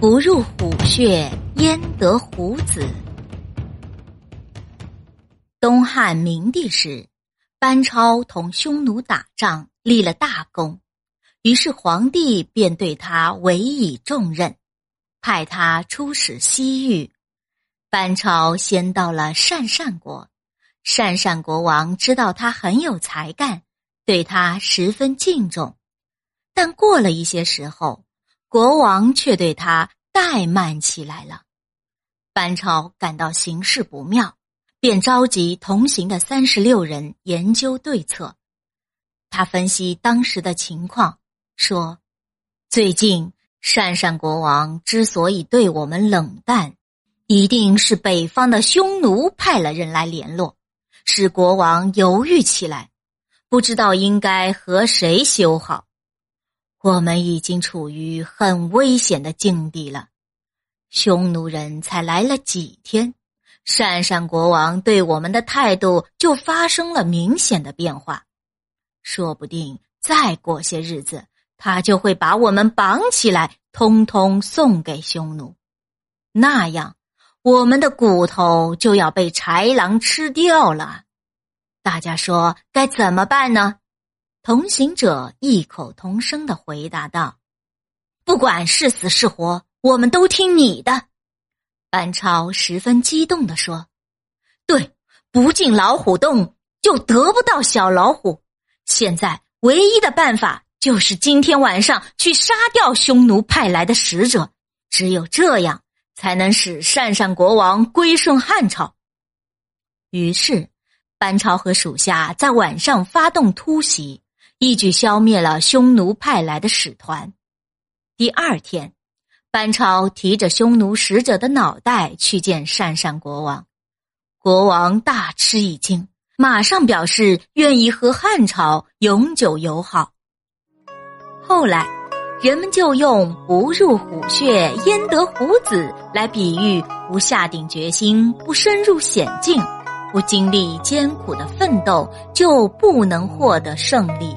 不入虎穴，焉得虎子？东汉明帝时，班超同匈奴打仗，立了大功，于是皇帝便对他委以重任，派他出使西域。班超先到了鄯善国，鄯善国王知道他很有才干，对他十分敬重。但过了一些时候，国王却对他怠慢起来了。班超感到形势不妙，便召集同行的三十六人研究对策。他分析当时的情况，说：“最近鄯善国王之所以对我们冷淡，一定是北方的匈奴派了人来联络，使国王犹豫起来，不知道应该和谁修好。”我们已经处于很危险的境地了。匈奴人才来了几天，鄯善国王对我们的态度就发生了明显的变化。说不定再过些日子，他就会把我们绑起来，通通送给匈奴。那样，我们的骨头就要被豺狼吃掉了。大家说该怎么办呢？同行者异口同声的回答道：“不管是死是活，我们都听你的。”班超十分激动的说：“对，不进老虎洞就得不到小老虎。现在唯一的办法就是今天晚上去杀掉匈奴派来的使者，只有这样才能使鄯善国王归顺汉朝。”于是，班超和属下在晚上发动突袭。一举消灭了匈奴派来的使团。第二天，班超提着匈奴使者的脑袋去见鄯善国王，国王大吃一惊，马上表示愿意和汉朝永久友好。后来，人们就用“不入虎穴，焉得虎子”来比喻不下定决心、不深入险境、不经历艰苦的奋斗，就不能获得胜利。